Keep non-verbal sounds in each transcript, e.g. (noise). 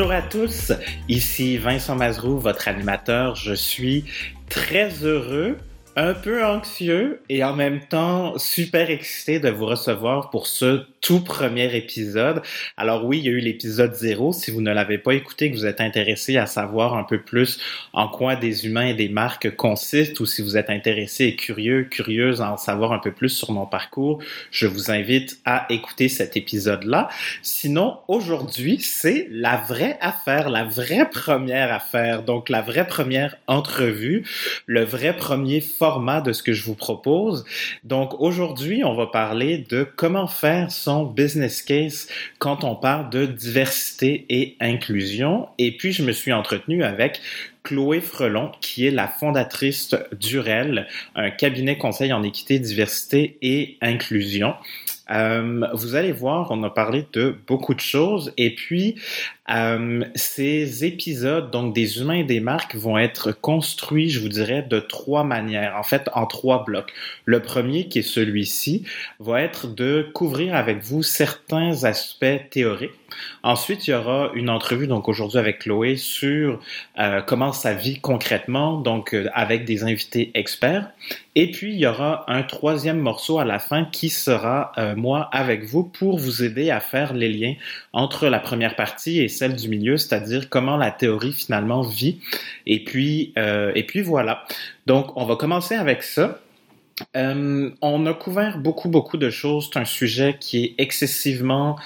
Bonjour à tous, ici Vincent Mazrou, votre animateur. Je suis très heureux un peu anxieux et en même temps super excité de vous recevoir pour ce tout premier épisode. Alors oui, il y a eu l'épisode 0. Si vous ne l'avez pas écouté, que vous êtes intéressé à savoir un peu plus en quoi des humains et des marques consistent ou si vous êtes intéressé et curieux, curieuse à en savoir un peu plus sur mon parcours, je vous invite à écouter cet épisode-là. Sinon, aujourd'hui, c'est la vraie affaire, la vraie première affaire, donc la vraie première entrevue, le vrai premier format de ce que je vous propose. Donc aujourd'hui, on va parler de comment faire son business case quand on parle de diversité et inclusion. Et puis, je me suis entretenu avec Chloé Frelon, qui est la fondatrice d'UREL, un cabinet conseil en équité, diversité et inclusion. Euh, vous allez voir, on a parlé de beaucoup de choses et puis euh, ces épisodes, donc des humains et des marques, vont être construits, je vous dirais, de trois manières, en fait, en trois blocs. Le premier, qui est celui-ci, va être de couvrir avec vous certains aspects théoriques. Ensuite, il y aura une entrevue, donc aujourd'hui avec Chloé, sur euh, comment ça vit concrètement, donc euh, avec des invités experts. Et puis, il y aura un troisième morceau à la fin qui sera moi avec vous pour vous aider à faire les liens entre la première partie et celle du milieu, c'est-à-dire comment la théorie finalement vit. Et puis, euh, et puis voilà. Donc, on va commencer avec ça. Euh, on a couvert beaucoup, beaucoup de choses. C'est un sujet qui est excessivement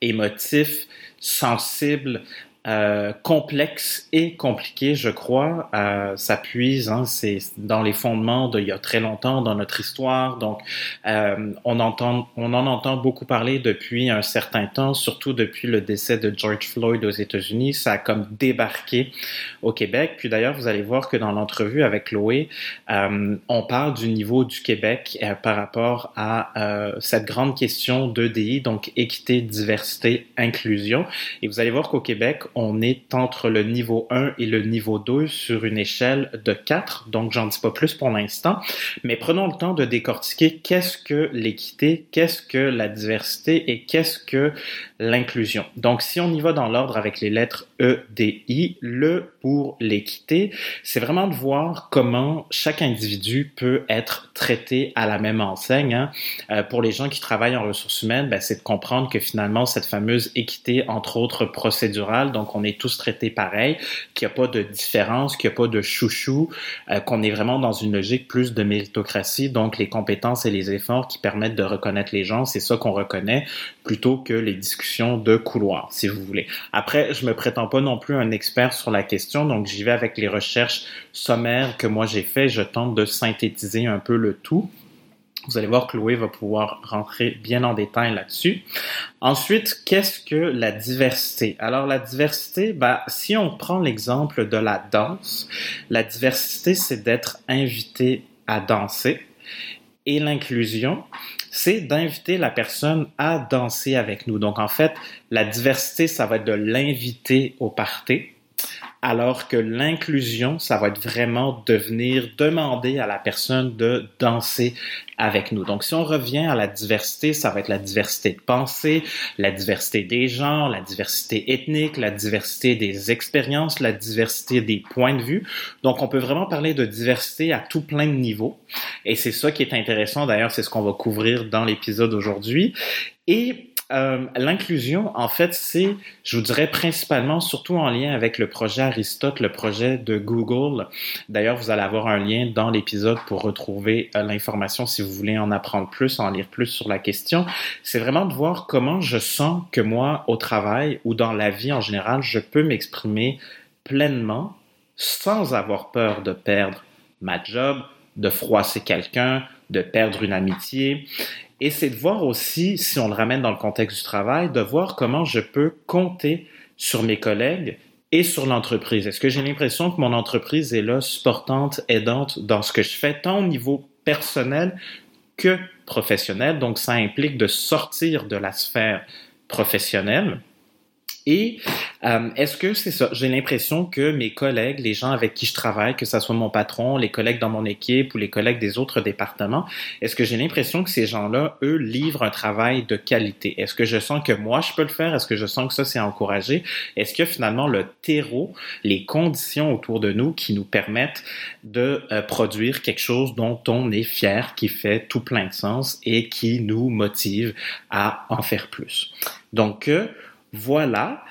émotif, sensible, euh, complexe et compliqué, je crois. Euh, ça puise, hein, c'est dans les fondements d'il y a très longtemps dans notre histoire. Donc, euh, on entend, on en entend beaucoup parler depuis un certain temps, surtout depuis le décès de George Floyd aux États-Unis. Ça a comme débarqué au Québec. Puis d'ailleurs, vous allez voir que dans l'entrevue avec Chloé, euh, on parle du niveau du Québec euh, par rapport à cette grande question d'EDI, donc équité, diversité, inclusion. Et vous allez voir qu'au Québec, on est entre le niveau 1 et le niveau 2 sur une échelle de 4. Donc, j'en dis pas plus pour l'instant. Mais prenons le temps de décortiquer qu'est-ce que l'équité, qu'est-ce que la diversité et qu'est-ce que l'inclusion. Donc, si on y va dans l'ordre avec les lettres E, D, I, le pour l'équité, c'est vraiment de voir comment chaque individu peut être traité à la même enseigne. Hein. Euh, pour les gens qui travaillent en ressources humaines, ben, c'est de comprendre que finalement, cette fameuse équité, entre autres procédurale, donc on est tous traités pareil, qu'il n'y a pas de différence, qu'il n'y a pas de chouchou, euh, qu'on est vraiment dans une logique plus de méritocratie, donc les compétences et les efforts qui permettent de reconnaître les gens, c'est ça qu'on reconnaît, plutôt que les discussions de couloir, si vous voulez. Après, je me prétends pas non plus un expert sur la question, donc j'y vais avec les recherches sommaires que moi j'ai fait, je tente de synthétiser un peu le tout. Vous allez voir, Chloé va pouvoir rentrer bien en détail là-dessus. Ensuite, qu'est-ce que la diversité? Alors, la diversité, bah, si on prend l'exemple de la danse, la diversité, c'est d'être invité à danser. Et l'inclusion, c'est d'inviter la personne à danser avec nous. Donc, en fait, la diversité, ça va être de l'inviter au party alors que l'inclusion, ça va être vraiment de venir demander à la personne de danser avec nous. Donc, si on revient à la diversité, ça va être la diversité de pensée, la diversité des genres, la diversité ethnique, la diversité des expériences, la diversité des points de vue. Donc, on peut vraiment parler de diversité à tout plein de niveaux. Et c'est ça qui est intéressant. D'ailleurs, c'est ce qu'on va couvrir dans l'épisode aujourd'hui. Et euh, l'inclusion, en fait, c'est, je vous dirais, principalement, surtout en lien avec le projet Aristote, le projet de Google. D'ailleurs, vous allez avoir un lien dans l'épisode pour retrouver euh, l'information si vous voulez en apprendre plus, en lire plus sur la question. C'est vraiment de voir comment je sens que moi, au travail ou dans la vie en général, je peux m'exprimer pleinement sans avoir peur de perdre ma job, de froisser quelqu'un, de perdre une amitié. Et c'est de voir aussi, si on le ramène dans le contexte du travail, de voir comment je peux compter sur mes collègues et sur l'entreprise. Est-ce que j'ai l'impression que mon entreprise est là, supportante, aidante dans ce que je fais, tant au niveau personnel que professionnel? Donc, ça implique de sortir de la sphère professionnelle Et euh, est-ce que c'est ça? J'ai l'impression que mes collègues, les gens avec qui je travaille, que ce soit mon patron, les collègues dans mon équipe ou les collègues des autres départements, est-ce que j'ai l'impression que ces gens-là, eux, livrent un travail de qualité? Est-ce que je sens que moi, je peux le faire? Est-ce que je sens que ça, c'est encouragé? Est-ce que finalement, le terreau, les conditions autour de nous qui nous permettent de euh, produire quelque chose dont on est fier, qui fait tout plein de sens et qui nous motive à en faire plus? Donc, euh, voilà.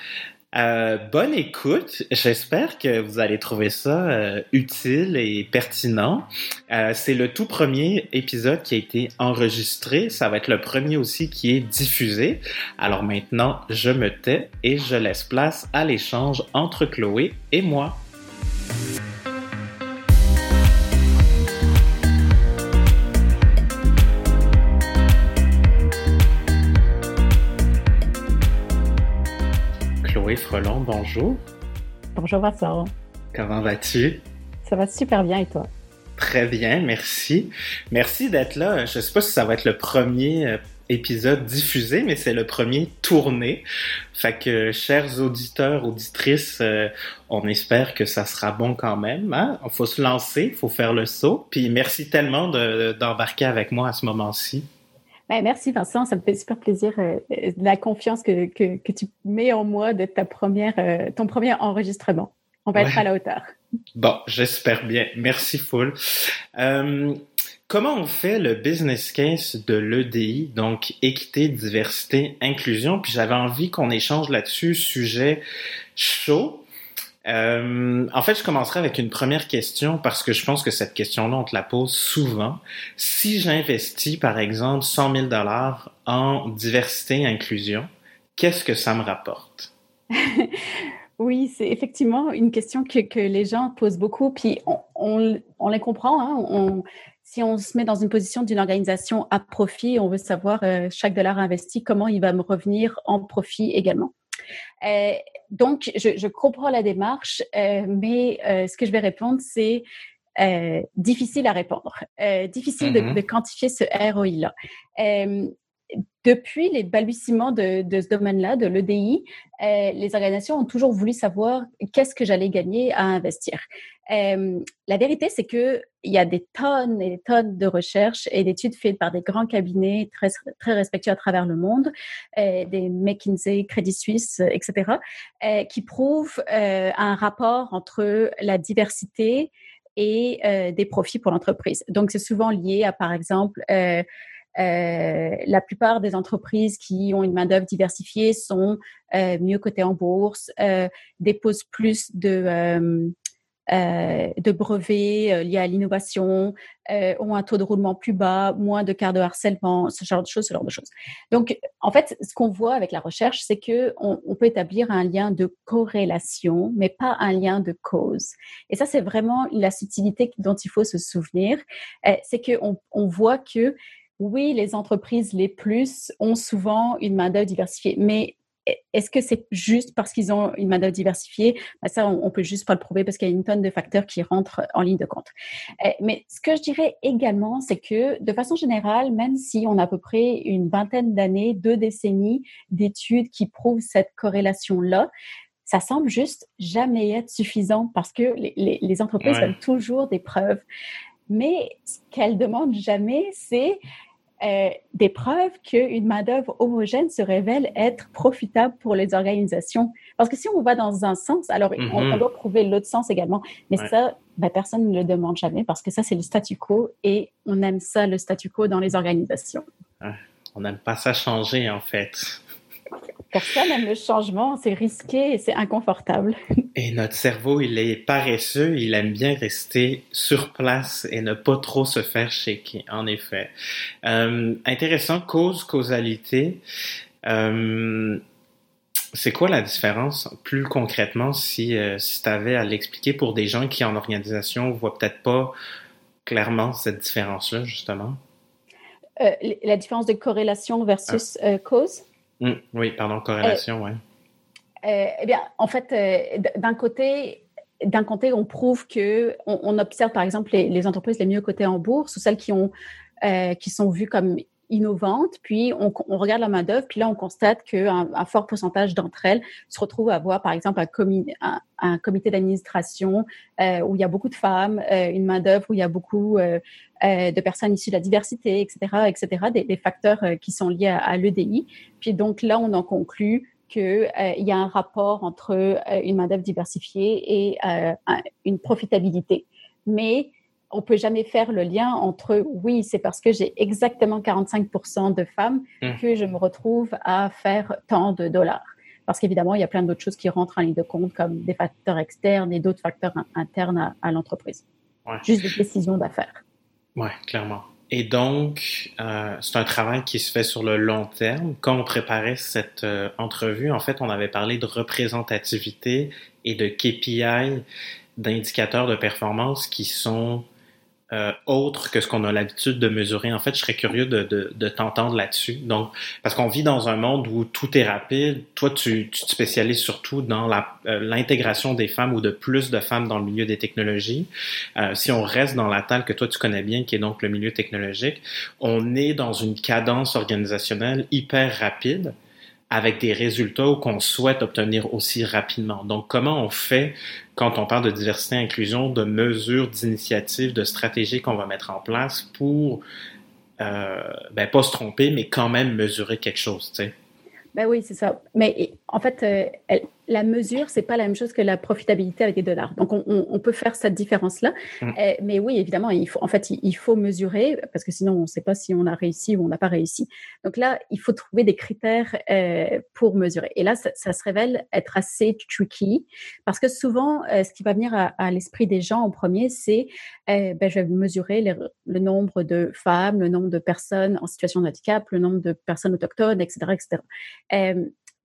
Euh, bonne écoute. J'espère que vous allez trouver ça euh, utile et pertinent. Euh, c'est le tout premier épisode qui a été enregistré. Ça va être le premier aussi qui est diffusé. Alors maintenant, je me tais et je laisse place à l'échange entre Chloé et moi. Frelon, bonjour. Bonjour Vincent. Comment vas-tu? Ça va super bien et toi? Très bien, merci. Merci d'être là. Je ne sais pas si ça va être le premier euh, épisode diffusé, mais c'est le premier tourné. Fait que, chers auditeurs, auditrices, euh, on espère que ça sera bon quand même. Hein? Il faut se lancer, il faut faire le saut. Puis merci tellement d'embarquer avec moi à ce moment-ci. Ben, merci Vincent, ça me fait super plaisir euh, la confiance que, que, tu mets en moi de ta première, euh, ton premier enregistrement. On va être à la hauteur. Bon, j'espère bien. Merci full. Euh, comment on fait le business case de l'EDI, donc équité, diversité, inclusion? Puis j'avais envie qu'on échange là-dessus, sujet chaud. Euh, en fait, je commencerai avec une première question parce que je pense que cette question-là, on te la pose souvent. Si j'investis, par exemple, 100 000 dollars en diversité et inclusion, qu'est-ce que ça me rapporte? (laughs) oui, c'est effectivement une question que, les gens posent beaucoup, puis on, les comprend. Hein? Si on se met dans une position d'une organisation à profit, on veut savoir euh, chaque dollar investi, comment il va me revenir en profit également. Euh, donc, je, comprends la démarche, euh, mais euh, ce que je vais répondre, c'est difficile à répondre, difficile de, mm-hmm. quantifier ce ROI-là depuis les balbutiements de, ce domaine-là, de l'EDI, les organisations ont toujours voulu savoir qu'est-ce que j'allais gagner à investir. Euh, la vérité, c'est que il y a des tonnes et des tonnes de recherches et d'études faites par des grands cabinets très, très respectueux à travers le monde, euh, des McKinsey, Credit Suisse, etc., euh, qui prouvent un rapport entre la diversité et des profits pour l'entreprise. Donc, c'est souvent lié à, par exemple, euh, la plupart des entreprises qui ont une main-d'œuvre diversifiée sont euh, mieux cotées en bourse, euh, déposent plus de, brevets liés à l'innovation, ont un taux de roulement plus bas, moins de cas de harcèlement, ce genre de choses, ce genre de choses. Donc, en fait, ce qu'on voit avec la recherche, c'est que on, peut établir un lien de corrélation, mais pas un lien de cause. Et ça, c'est vraiment la subtilité dont il faut se souvenir. c'est qu'on on voit que oui, les entreprises les plus ont souvent une main-d'œuvre diversifiée, mais est-ce que c'est juste parce qu'ils ont une main-d'œuvre diversifiée ben Ça, on, peut juste pas le prouver parce qu'il y a une tonne de facteurs qui rentrent en ligne de compte. Eh, mais ce que je dirais également, c'est que de façon générale, même si on a à peu près une vingtaine d'années, deux décennies d'études qui prouvent cette corrélation-là, ça semble juste jamais être suffisant parce que les, entreprises veulent toujours des preuves. Mais ce qu'elles demandent jamais, c'est euh, des preuves qu'une main-d'œuvre homogène se révèle être profitable pour les organisations. Parce que si on va dans un sens, alors on, mhm. doit prouver l'autre sens également. Mais ça, ben, personne ne le demande jamais parce que ça, c'est le statu quo et on aime ça, le statu quo dans les organisations. on n'aime pas ça changer, en fait. Personne n'aime le changement, c'est risqué et c'est inconfortable. Et notre cerveau, il est paresseux, il aime bien rester sur place et ne pas trop se faire shaker, en effet. Euh, intéressant, cause, causalité. Euh, c'est quoi la différence plus concrètement si, euh, si tu avais à l'expliquer pour des gens qui en organisation voient peut-être pas clairement cette différence-là, justement? la différence de corrélation versus ah. cause? Hum, oui, pardon, corrélation, oui. Euh, eh bien, en fait, euh, d'un côté, d'un côté, on prouve que on, observe, par exemple, les, entreprises les mieux cotées en bourse ou celles qui ont euh, qui sont vues comme innovantes, puis on, regarde la main d'œuvre, puis là on constate qu'un un fort pourcentage d'entre elles se retrouvent à avoir, par exemple, un, un, comité d'administration euh, où il y a beaucoup de femmes, euh, une main d'œuvre où il y a beaucoup euh, de personnes issues de la diversité, etc., etc., des, des facteurs qui sont liés à, à l'EDI. Puis donc là, on en conclut qu'il y a un rapport entre une main d'œuvre diversifiée et une profitabilité. Mais on peut jamais faire le lien entre oui, c'est parce que j'ai exactement 45% de femmes mmh. que je me retrouve à faire tant de dollars. Parce qu'évidemment, il y a plein d'autres choses qui rentrent en ligne de compte, comme des facteurs externes et d'autres facteurs internes à, l'entreprise. Juste des décisions d'affaires. Oui, clairement. Et donc, euh, c'est un travail qui se fait sur le long terme. Quand on préparait cette euh, entrevue, en fait, on avait parlé de représentativité et de KPI, d'indicateurs de performance qui sont euh, autre que ce qu'on a l'habitude de mesurer. En fait, je serais curieux de, de, de t'entendre là-dessus. Donc, parce qu'on vit dans un monde où tout est rapide. Toi, tu, tu te spécialises surtout dans euh, l'intégration des femmes ou de plus de femmes dans le milieu des technologies. Euh, si on reste dans la table que toi tu connais bien, qui est donc le milieu technologique, on est dans une cadence organisationnelle hyper rapide avec des résultats qu'on souhaite obtenir aussi rapidement. Donc, comment on fait quand on parle de diversité et inclusion, de mesures, d'initiatives, de stratégies qu'on va mettre en place pour, euh, ben, pas se tromper, mais quand même mesurer quelque chose, tu sais? Ben oui, c'est ça. Mais en fait, euh, la mesure, c'est pas la même chose que la profitabilité avec des dollars. Donc, on, peut faire cette différence-là. Mmh. Euh, mais oui, évidemment, il faut, en fait, il faut mesurer parce que sinon, on ne sait pas si on a réussi ou on n'a pas réussi. Donc là, il faut trouver des critères euh, pour mesurer. Et là, ça, se révèle être assez tricky parce que souvent, euh, ce qui va venir à, l'esprit des gens en premier, c'est ben, je vais mesurer le nombre de femmes, le nombre de personnes en situation de handicap, le nombre de personnes autochtones, etc., etc.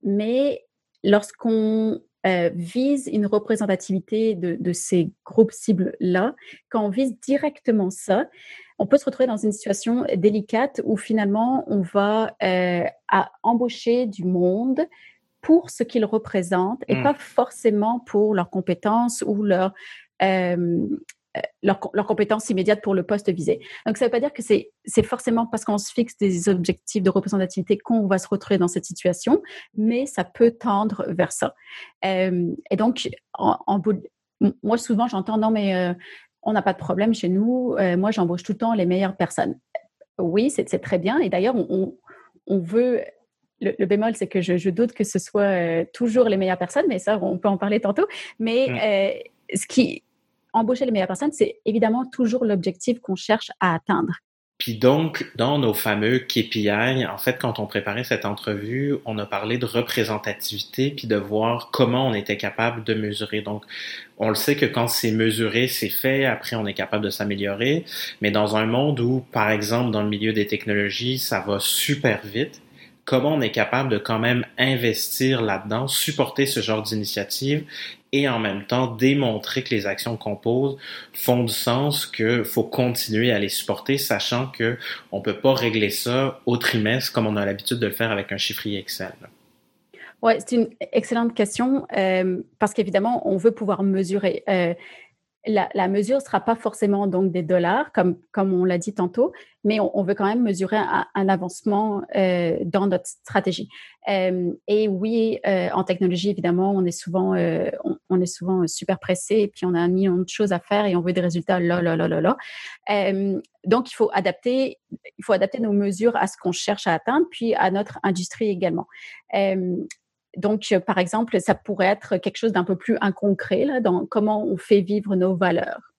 mais lorsqu'on euh, vise une représentativité de, ces groupes cibles-là, quand on vise directement ça, on peut se retrouver dans une situation délicate où finalement on va euh, embaucher du monde pour ce qu'ils représentent et mmh. pas forcément pour leurs compétences ou leur euh, leurs leur compétences immédiates pour le poste visé. Donc, ça ne veut pas dire que c'est forcément parce qu'on se fixe des objectifs de représentativité qu'on va se retrouver dans cette situation, mais ça peut tendre vers ça. Euh, et donc, en, moi, souvent, j'entends non, mais euh, on n'a pas de problème chez nous. Euh, moi, j'embauche tout le temps les meilleures personnes. Oui, c'est très bien. Et d'ailleurs, on, on, veut le, bémol, c'est que je, je, doute que ce soit toujours les meilleures personnes, mais ça, on peut en parler tantôt. Mais ce qui, embaucher les meilleures personnes, c'est évidemment toujours l'objectif qu'on cherche à atteindre. Puis donc, dans nos fameux KPI, en fait, quand on préparait cette entrevue, on a parlé de représentativité, puis de voir comment on était capable de mesurer. Donc, on le sait que quand c'est mesuré, c'est fait, après on est capable de s'améliorer, mais dans un monde où, par exemple, dans le milieu des technologies, ça va super vite, comment on est capable de quand même investir là-dedans, supporter ce genre d'initiative et en même temps démontrer que les actions qu'on pose font du sens, qu'il faut continuer à les supporter, sachant que on peut pas régler ça au trimestre comme on a l'habitude de le faire avec un chiffrier Excel. Oui, c'est une excellente question euh, parce qu'évidemment, on veut pouvoir mesurer. Euh, la, mesure ne sera pas forcément donc des dollars, comme, comme on l'a dit tantôt, mais on, veut quand même mesurer un, avancement euh, dans notre stratégie. Euh, et oui, euh, en technologie, évidemment, on est souvent, on, est souvent super pressé, et puis on a un million de choses à faire et on veut des résultats là, là, là, là, là. donc, il faut adapter, il faut adapter nos mesures à ce qu'on cherche à atteindre, puis à notre industrie également. Donc, euh, par exemple, ça pourrait être quelque chose d'un peu plus inconcret là, dans comment on fait vivre nos valeurs.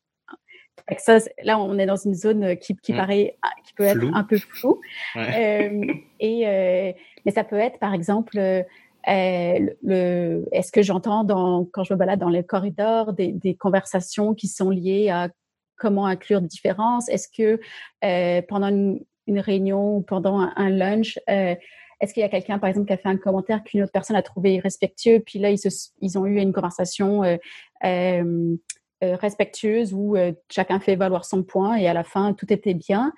Ça, là, on est dans une zone euh, qui, qui mmh. paraît, ah, qui peut être un peu floue. Euh, et, mais ça peut être, par exemple, le, est-ce que j'entends dans, quand je me balade dans les corridors des, des conversations qui sont liées à comment inclure des différences Est-ce que pendant une, une, réunion ou pendant un, un lunch, est-ce qu'il y a quelqu'un, par exemple, qui a fait un commentaire qu'une autre personne a trouvé irrespectueux, puis là, ils, ont eu une conversation euh, euh, euh, respectueuse où chacun fait valoir son point et à la fin, tout était bien?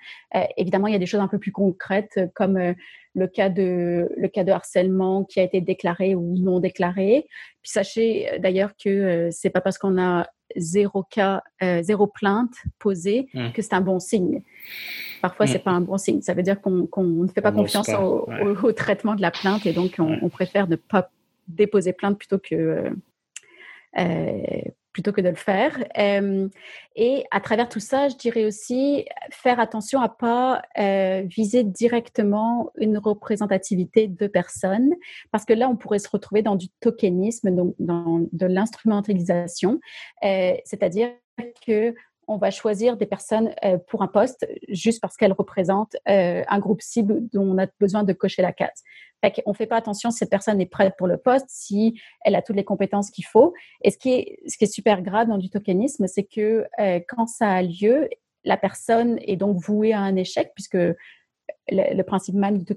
évidemment, il y a des choses un peu plus concrètes comme le cas de le cas de harcèlement qui a été déclaré ou non déclaré. Puis sachez d'ailleurs que c'est pas parce qu'on a zéro cas, zéro plainte posée, mmh. que c'est un bon signe. Parfois, c'est mmh. pas un bon signe. Ça veut dire qu'on ne fait pas confiance Au, traitement de la plainte et donc on, préfère ne pas déposer plainte plutôt que plutôt que de le faire. et à travers tout ça, je dirais aussi faire attention à pas viser directement une représentativité de personnes, parce que là, on pourrait se retrouver dans du tokenisme, donc dans de l'instrumentalisation, c'est-à-dire que on va choisir des personnes euh, pour un poste juste parce qu'elles représentent euh, un groupe cible dont on a besoin de cocher la case. Fait on fait pas attention si cette personne est prête pour le poste, si elle a toutes les compétences qu'il faut. Et ce qui est, super grave dans du tokenisme, c'est que euh, quand ça a lieu, la personne est donc vouée à un échec puisque le, principe, même du,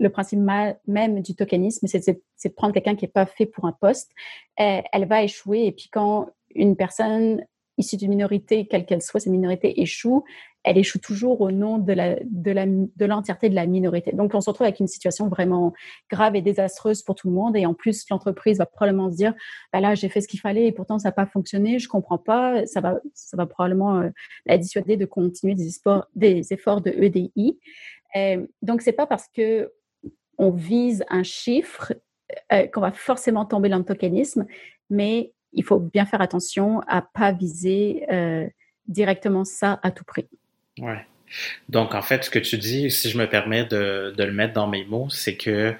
le principe même du tokenisme, c'est de, prendre quelqu'un qui n'est pas fait pour un poste. elle va échouer et puis quand une personne issue d'une minorité, quelle qu'elle soit, cette minorité échoue, elle échoue toujours au nom de l'entièreté de la minorité. Donc on se retrouve avec une situation vraiment grave et désastreuse pour tout le monde et en plus l'entreprise va probablement se dire bah là j'ai fait ce qu'il fallait et pourtant ça n'a pas fonctionné, je comprends pas, ça va probablement euh, la dissuader de continuer des efforts de EDI. Euh, donc c'est pas parce que on vise un chiffre euh, qu'on va forcément tomber dans le tokenisme, mais il faut bien faire attention à pas viser euh, directement ça à tout prix. Ouais. Donc, en fait, ce que tu dis, si je me permets de, le mettre dans mes mots, c'est que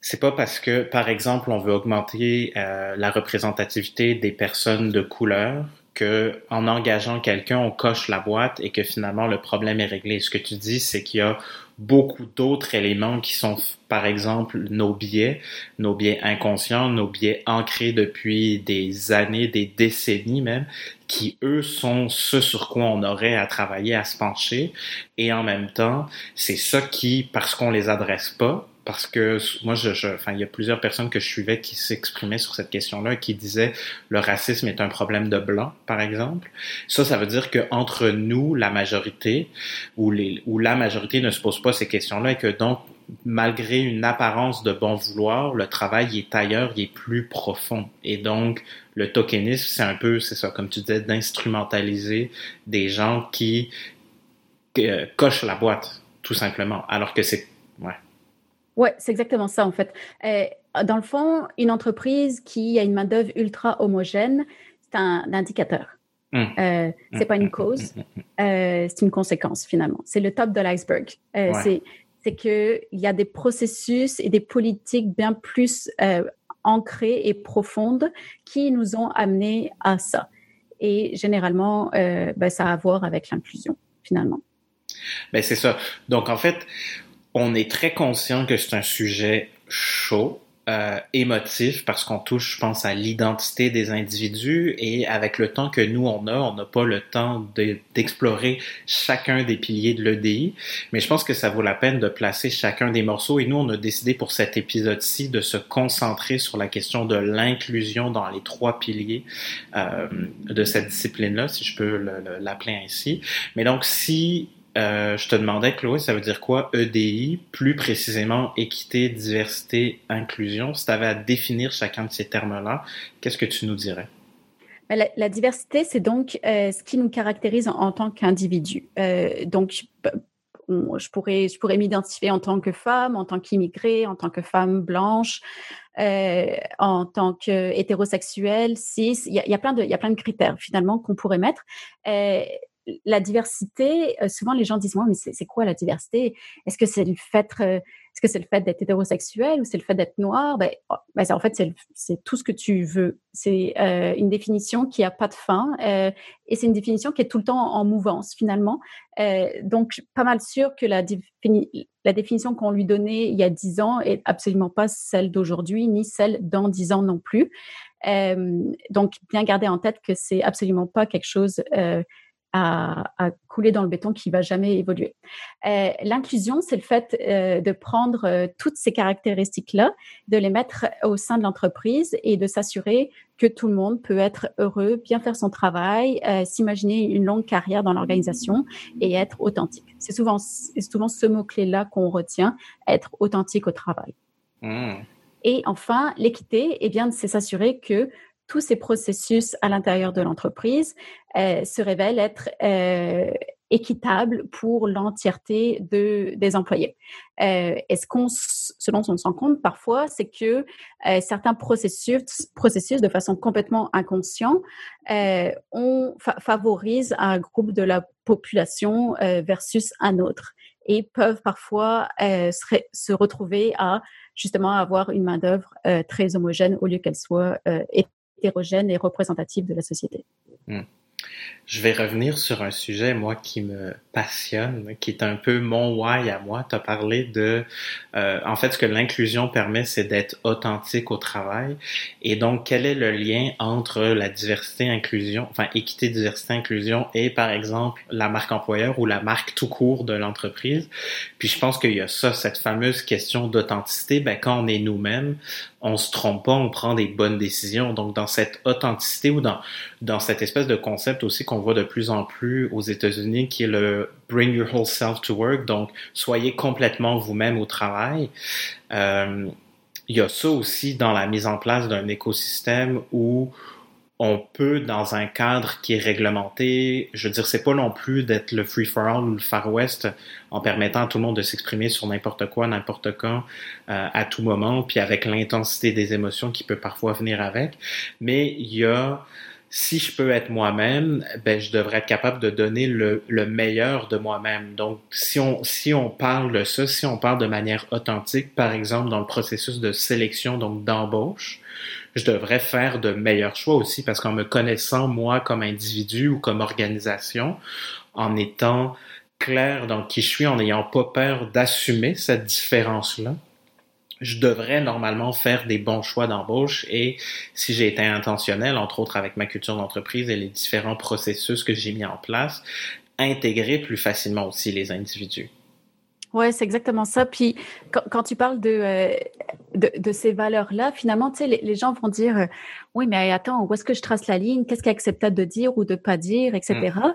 c'est pas parce que, par exemple, on veut augmenter euh, la représentativité des personnes de couleur que en engageant quelqu'un, on coche la boîte et que finalement le problème est réglé. Ce que tu dis, c'est qu'il y a beaucoup d'autres éléments qui sont, par exemple, nos biais, nos biais inconscients, nos biais ancrés depuis des années, des décennies même, qui eux sont ce sur quoi on aurait à travailler, à se pencher. Et en même temps, c'est ça qui, parce qu'on les adresse pas, parce que moi, je, je, enfin, il y a plusieurs personnes que je suivais qui s'exprimaient sur cette question-là, qui disaient le racisme est un problème de blanc, par exemple. Ça, ça veut dire que entre nous, la majorité, ou les, ou la majorité ne se pose pas ces questions-là, et que donc, malgré une apparence de bon vouloir, le travail est ailleurs, il est plus profond. Et donc, le tokenisme, c'est un peu, c'est ça, comme tu disais, d'instrumentaliser des gens qui euh, cochent la boîte, tout simplement, alors que c'est, ouais. Ouais, c'est exactement ça en fait. Euh, dans le fond, une entreprise qui a une main d'œuvre ultra homogène, c'est un indicateur. Mmh. Euh, c'est pas une mmh. cause, mmh. euh, c'est une conséquence finalement. C'est le top de l'iceberg. Euh, C'est c'est que il y a des processus et des politiques bien plus euh, ancrées et profondes qui nous ont amenés à ça. Et généralement, ben, ça a à voir avec l'inclusion finalement. Ben c'est ça. Donc en fait, on est très conscient que c'est un sujet chaud, euh, émotif, parce qu'on touche, je pense, à l'identité des individus et avec le temps que nous, on a, on n'a pas le temps d'explorer chacun des piliers de l'EDI, mais je pense que ça vaut la peine de placer chacun des morceaux et nous, on a décidé pour cet épisode-ci de se concentrer sur la question de l'inclusion dans les trois piliers euh, de cette discipline-là, si je peux l'appeler ainsi. Mais donc, si euh, je te demandais, Chloé, ça veut dire quoi EDI, plus précisément équité, diversité, inclusion? Si tu avais à définir chacun de ces termes-là, qu'est-ce que tu nous dirais? Ben, la, diversité, c'est donc euh, ce qui nous caractérise en, tant qu'individu. Euh, donc, je pourrais, je pourrais m'identifier en tant que femme, en tant qu'immigrée, en tant que femme blanche, en tant qu'hétérosexuelle, cis. Il y a plein de critères finalement qu'on pourrait mettre la diversité, euh, souvent les gens disent moi, mais c'est quoi la diversité? Est-ce que c'est le fait, euh, est-ce que c'est le fait d'être hétérosexuel ou c'est le fait d'être noir Ben, oh, ben en fait c'est tout ce que tu veux. C'est euh, une définition qui a pas de fin et c'est une définition qui est tout le temps en mouvance finalement. donc pas mal sûr que la, la définition qu'on lui donnait il y a dix ans est absolument pas celle d'aujourd'hui ni celle dans dix ans non plus. donc bien garder en tête que c'est absolument pas quelque chose à, couler dans le béton qui va jamais évoluer. Euh, L'inclusion, c'est le fait euh, de prendre euh, toutes ces caractéristiques-là, de les mettre au sein de l'entreprise et de s'assurer que tout le monde peut être heureux, bien faire son travail, euh, s'imaginer une longue carrière dans l'organisation et être authentique. C'est souvent, souvent ce mot-clé-là qu'on retient, être authentique au travail. Mmh. Et enfin, l'équité, eh bien, c'est s'assurer que tous ces processus à l'intérieur de l'entreprise euh, se révèlent être euh, équitables pour l'entièreté de, des employés. Euh, et ce, qu'on, ce dont on se compte parfois, c'est que euh, certains processus, processus, de façon complètement inconsciente, euh, on favorise un groupe de la population euh, versus un autre et peuvent parfois euh, se, retrouver à justement avoir une main-d'œuvre euh, très homogène au lieu qu'elle soit hétérogène et représentative de la société. Mmh. Je vais revenir sur un sujet, moi, qui me passionne, qui est un peu mon why à moi. Tu as parlé de... Euh, en fait, ce que l'inclusion permet, c'est d'être authentique au travail. Et donc, quel est le lien entre la diversité, inclusion, enfin, équité, diversité, inclusion et, par exemple, la marque employeur ou la marque tout court de l'entreprise? Puis, je pense qu'il y a ça, cette fameuse question d'authenticité. Ben, quand on est nous-mêmes, on se trompe pas, on prend des bonnes décisions. Donc, dans cette authenticité ou dans, dans cette espèce de concept aussi qu'on voit de plus en plus aux États-Unis, qui est le Bring Your Whole Self to Work, donc soyez complètement vous-même au travail. Euh, il y a ça aussi dans la mise en place d'un écosystème où on peut, dans un cadre qui est réglementé, je veux dire, c'est pas non plus d'être le free-for-all ou le Far West en permettant à tout le monde de s'exprimer sur n'importe quoi, n'importe quand, euh, à tout moment, puis avec l'intensité des émotions qui peut parfois venir avec. Mais il y a si je peux être moi-même, ben je devrais être capable de donner le, le meilleur de moi-même. Donc, si on si on parle de ça, si on parle de manière authentique, par exemple dans le processus de sélection, donc d'embauche, je devrais faire de meilleurs choix aussi parce qu'en me connaissant moi comme individu ou comme organisation, en étant clair dans qui je suis, en n'ayant pas peur d'assumer cette différence-là, je devrais normalement faire des bons choix d'embauche et si j'ai été intentionnel, entre autres avec ma culture d'entreprise et les différents processus que j'ai mis en place, intégrer plus facilement aussi les individus. Ouais, c'est exactement ça. Puis quand, quand tu parles de, euh, de, de, ces valeurs-là, finalement, tu sais, les, les, gens vont dire, euh, oui, mais attends, où est-ce que je trace la ligne? Qu'est-ce qui est acceptable de dire ou de pas dire, etc. Mmh.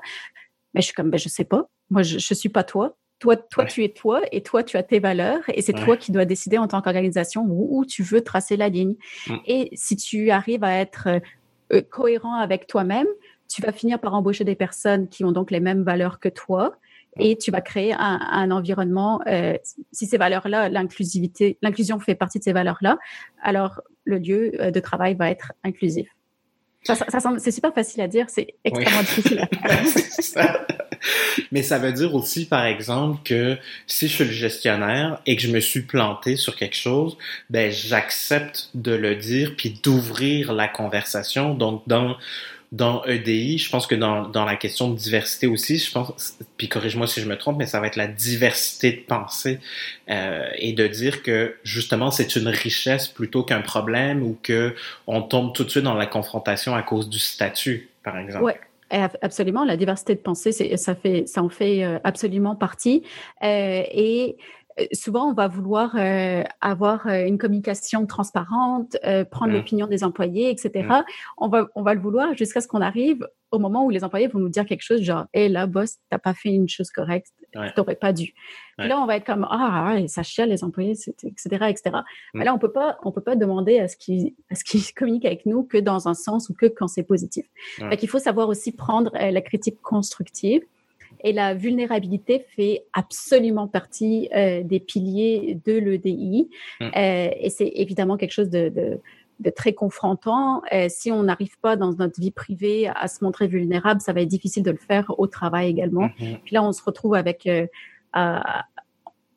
Mais je suis comme, ben, je sais pas. Moi, je, je suis pas toi. Toi, toi ouais. tu es toi et toi, tu as tes valeurs et c'est ouais. toi qui dois décider en tant qu'organisation où, où, tu veux tracer la ligne. Mmh. Et si tu arrives à être euh, cohérent avec toi-même, tu vas finir par embaucher des personnes qui ont donc les mêmes valeurs que toi et tu vas créer un, un environnement. Euh, si ces valeurs-là, l'inclusivité, l'inclusion fait partie de ces valeurs-là, alors le lieu euh, de travail va être inclusif. Ça, ça, ça c'est super facile à dire, c'est extrêmement oui. (laughs) difficile à faire. (laughs) Mais ça veut dire aussi, par exemple, que si je suis le gestionnaire et que je me suis planté sur quelque chose, ben j'accepte de le dire puis d'ouvrir la conversation. Donc dans dans EDI, je pense que dans, dans la question de diversité aussi, je pense, puis corrige-moi si je me trompe, mais ça va être la diversité de pensée euh, et de dire que justement c'est une richesse plutôt qu'un problème ou que on tombe tout de suite dans la confrontation à cause du statut, par exemple. Ouais. Absolument, la diversité de pensée, ça fait, ça en fait euh, absolument partie. Euh, et euh, souvent, on va vouloir euh, avoir euh, une communication transparente, euh, prendre mmh. l'opinion des employés, etc. Mmh. On va, on va le vouloir jusqu'à ce qu'on arrive au moment où les employés vont nous dire quelque chose genre, hé hey, là, boss, t'as pas fait une chose correcte, ouais. t'aurais pas dû. Ouais. là, on va être comme, ah, ouais, ça chiale les employés, etc., etc. Mais là, on peut pas, on peut pas demander à ce qu'ils, à ce qu'ils (laughs) communiquent avec nous que dans un sens ou que quand c'est positif. Donc, il faut savoir aussi prendre euh, la critique constructive et la vulnérabilité fait absolument partie euh, des piliers de l'EDI. Mmh. Euh, et c'est évidemment quelque chose de, de, de très confrontant. Euh, si on n'arrive pas dans notre vie privée à se montrer vulnérable, ça va être difficile de le faire au travail également. Mmh. Puis là, on se retrouve avec... Euh,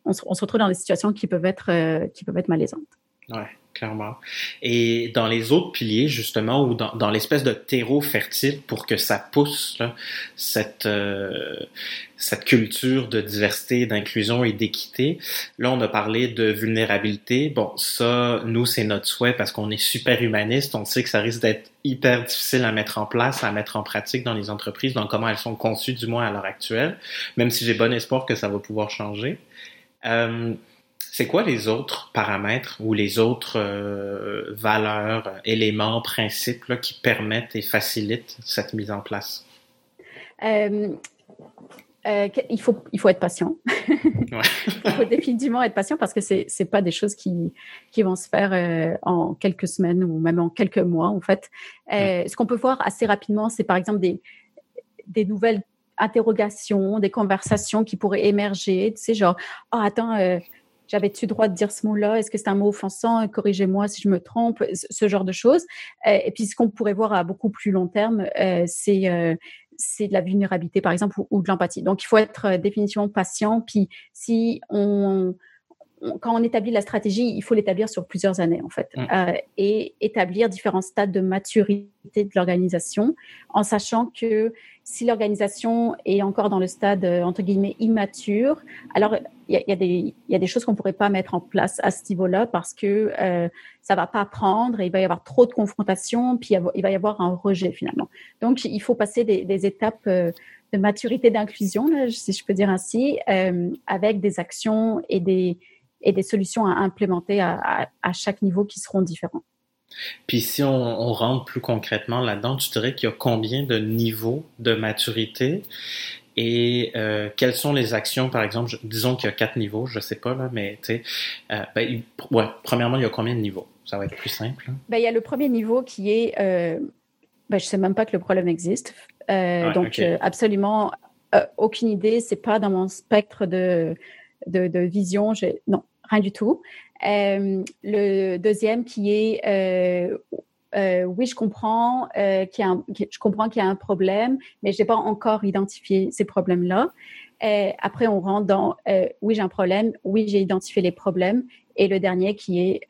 on se, on, se, retrouve dans des situations qui peuvent être, euh, qui peuvent être malaisantes. Ouais clairement. Et dans les autres piliers, justement, ou dans, dans l'espèce de terreau fertile pour que ça pousse là, cette, euh, cette culture de diversité, d'inclusion et d'équité, là, on a parlé de vulnérabilité. Bon, ça, nous, c'est notre souhait parce qu'on est super humaniste. On sait que ça risque d'être hyper difficile à mettre en place, à mettre en pratique dans les entreprises, dans comment elles sont conçues, du moins à l'heure actuelle, même si j'ai bon espoir que ça va pouvoir changer. Euh, c'est quoi les autres paramètres ou les autres euh, valeurs, éléments, principes là, qui permettent et facilitent cette mise en place? Euh, euh, il, faut, il faut être patient. (laughs) il faut définitivement être patient parce que ce n'est pas des choses qui, qui vont se faire en quelques semaines ou même en quelques mois, en fait. Euh, ce qu'on peut voir assez rapidement, c'est par exemple des, des nouvelles interrogations, des conversations qui pourraient émerger. Tu sais, genre, oh, attends, j'avais-tu droit de dire ce mot-là? Est-ce que c'est un mot offensant? Corrigez-moi si je me trompe, ce genre de choses. et puis, ce qu'on pourrait voir à beaucoup plus long terme, c'est c'est de la vulnérabilité, par exemple, ou, de l'empathie. Donc, il faut être euh, définitivement patient. Puis, si on, quand on établit la stratégie, il faut l'établir sur plusieurs années, en fait, mm. euh, et établir différents stades de maturité de l'organisation, en sachant que si l'organisation est encore dans le stade, euh, entre guillemets, immature, alors il y, y a, des choses qu'on ne pourrait pas mettre en place à ce niveau-là parce que euh, ça va pas prendre et il va y avoir trop de confrontations, puis il va y avoir un rejet finalement. Donc, il faut passer des, des étapes euh, de maturité d'inclusion, si je peux dire ainsi, euh, avec des actions et des, et des solutions à implémenter à, à, chaque niveau qui seront différents. Puis si on, on rentre plus concrètement là-dedans, tu dirais qu'il y a combien de niveaux de maturité et euh, quelles sont les actions, par exemple, disons qu'il y a quatre niveaux, je sais pas là, mais tu sais, euh, ben, ouais, premièrement, il y a combien de niveaux? Ça va être plus simple. Hein? Ben, il y a le premier niveau qui est, euh, ben, je sais même pas que le problème existe, euh, donc absolument aucune idée, c'est pas dans mon spectre de de, de vision, non, rien du tout. le deuxième qui est euh, oui, je comprends euh, qu'il y a un, problème, mais j'ai pas encore identifié ces problèmes-là. Euh, après, on rentre dans euh, oui, j'ai un problème, oui, j'ai identifié les problèmes, et le dernier qui est